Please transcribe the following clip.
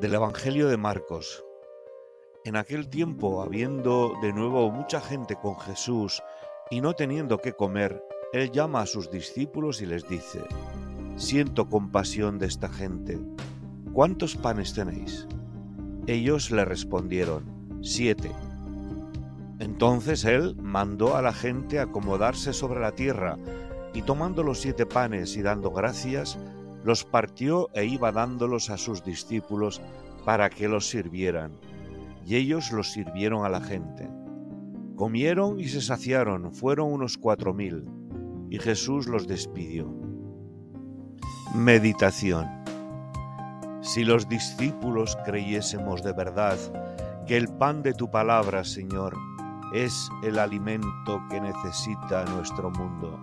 Del Evangelio de Marcos. En aquel tiempo, habiendo de nuevo mucha gente con Jesús y no teniendo qué comer, él llama a sus discípulos y les dice, Siento compasión de esta gente. ¿Cuántos panes tenéis? Ellos le respondieron, Siete. Entonces él mandó a la gente acomodarse sobre la tierra, y tomando los siete panes y dando gracias, los partió e iba dándolos a sus discípulos para que los sirvieran. Y ellos los sirvieron a la gente. Comieron y se saciaron, fueron unos cuatro mil, y Jesús los despidió. Meditación Si los discípulos creyésemos de verdad que el pan de tu palabra, Señor, es el alimento que necesita nuestro mundo,